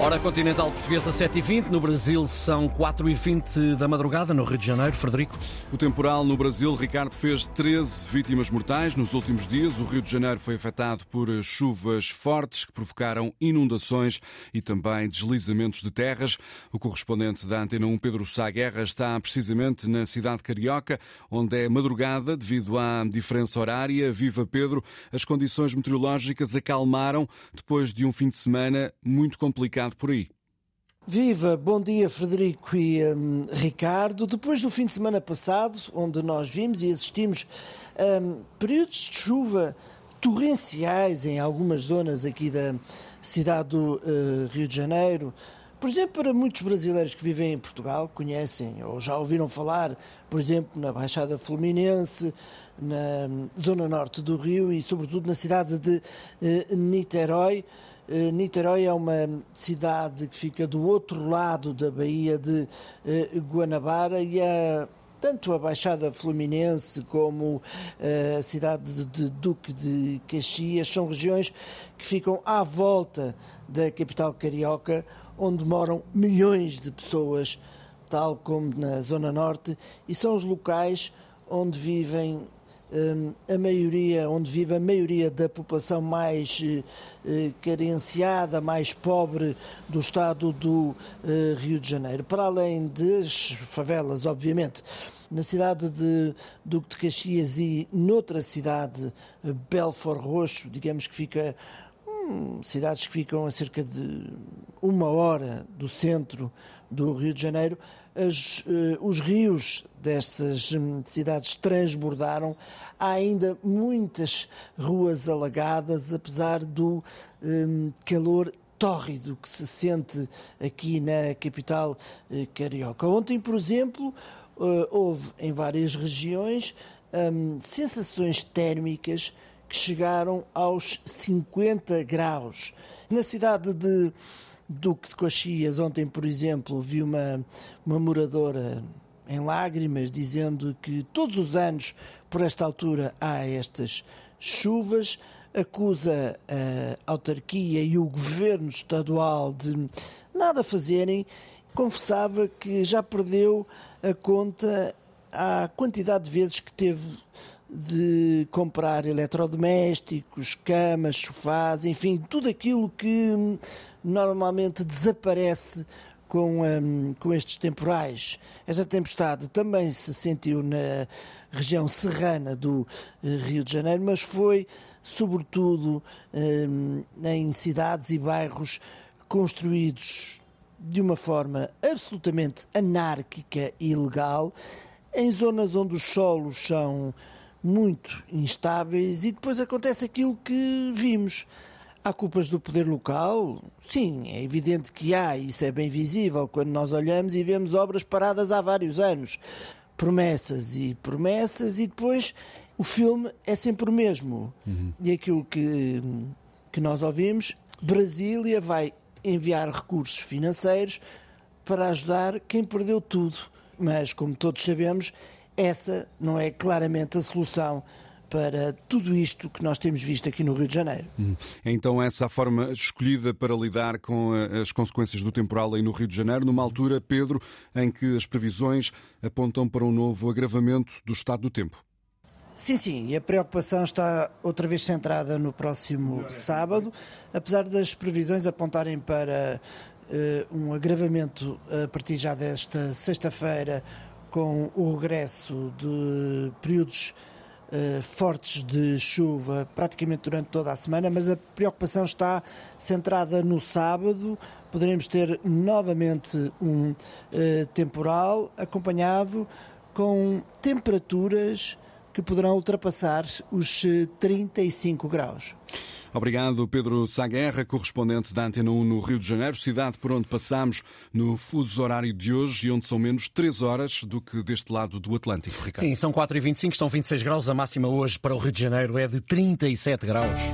Hora continental portuguesa 7h20, no Brasil são 4h20 da madrugada, no Rio de Janeiro. Frederico. O temporal no Brasil, Ricardo, fez 13 vítimas mortais nos últimos dias. O Rio de Janeiro foi afetado por chuvas fortes que provocaram inundações e também deslizamentos de terras. O correspondente da Antena 1, Pedro Sá Guerra, está precisamente na cidade carioca, onde é madrugada devido à diferença horária. Viva Pedro, as condições meteorológicas acalmaram depois de um fim de semana muito complicado por aí. Viva, bom dia Frederico e um, Ricardo. Depois do fim de semana passado, onde nós vimos e assistimos um, períodos de chuva torrenciais em algumas zonas aqui da cidade do uh, Rio de Janeiro, por exemplo, para muitos brasileiros que vivem em Portugal, conhecem ou já ouviram falar, por exemplo, na Baixada Fluminense, na hum, zona norte do Rio e, sobretudo, na cidade de uh, Niterói. Eh, Niterói é uma cidade que fica do outro lado da Baía de eh, Guanabara e é tanto a Baixada Fluminense como eh, a cidade de Duque de Caxias. São regiões que ficam à volta da capital carioca, onde moram milhões de pessoas, tal como na Zona Norte, e são os locais onde vivem a maioria, onde vive a maioria da população mais eh, eh, carenciada, mais pobre do estado do eh, Rio de Janeiro. Para além das favelas, obviamente, na cidade de Duque de Caxias e noutra cidade, Belfort Roxo, digamos que fica hum, cidades que ficam a cerca de uma hora do centro do Rio de Janeiro, as, uh, os rios dessas hum, cidades transbordaram. Há ainda muitas ruas alagadas, apesar do um, calor tórrido que se sente aqui na capital uh, carioca. Ontem, por exemplo, uh, houve em várias regiões um, sensações térmicas que chegaram aos 50 graus. Na cidade de Duque de Coxias, ontem, por exemplo, vi uma, uma moradora em lágrimas dizendo que todos os anos, por esta altura, há estas chuvas. Acusa a autarquia e o governo estadual de nada fazerem. Confessava que já perdeu a conta à quantidade de vezes que teve de comprar eletrodomésticos, camas, sofás, enfim, tudo aquilo que normalmente desaparece com, um, com estes temporais. Esta tempestade também se sentiu na região serrana do uh, Rio de Janeiro, mas foi sobretudo um, em cidades e bairros construídos de uma forma absolutamente anárquica e ilegal, em zonas onde os solos são muito instáveis e depois acontece aquilo que vimos Há culpas do poder local? Sim, é evidente que há, isso é bem visível quando nós olhamos e vemos obras paradas há vários anos. Promessas e promessas, e depois o filme é sempre o mesmo. Uhum. E aquilo que, que nós ouvimos, Brasília vai enviar recursos financeiros para ajudar quem perdeu tudo. Mas, como todos sabemos, essa não é claramente a solução para tudo isto que nós temos visto aqui no Rio de Janeiro. Hum. É então essa a forma escolhida para lidar com eh, as consequências do temporal aí no Rio de Janeiro, numa altura, Pedro, em que as previsões apontam para um novo agravamento do estado do tempo. Sim, sim, e a preocupação está outra vez centrada no próximo sábado, apesar das previsões apontarem para uh, um agravamento a partir já desta sexta-feira, com o regresso de períodos uh, fortes de chuva praticamente durante toda a semana, mas a preocupação está centrada no sábado. Poderemos ter novamente um uh, temporal acompanhado com temperaturas que poderão ultrapassar os 35 eh, graus. Obrigado, Pedro Saguerra, correspondente da Antena 1 no Rio de Janeiro, cidade por onde passamos no fuso horário de hoje e onde são menos 3 horas do que deste lado do Atlântico. Ricardo. Sim, são 4h25, estão 26 graus. A máxima hoje para o Rio de Janeiro é de 37 graus.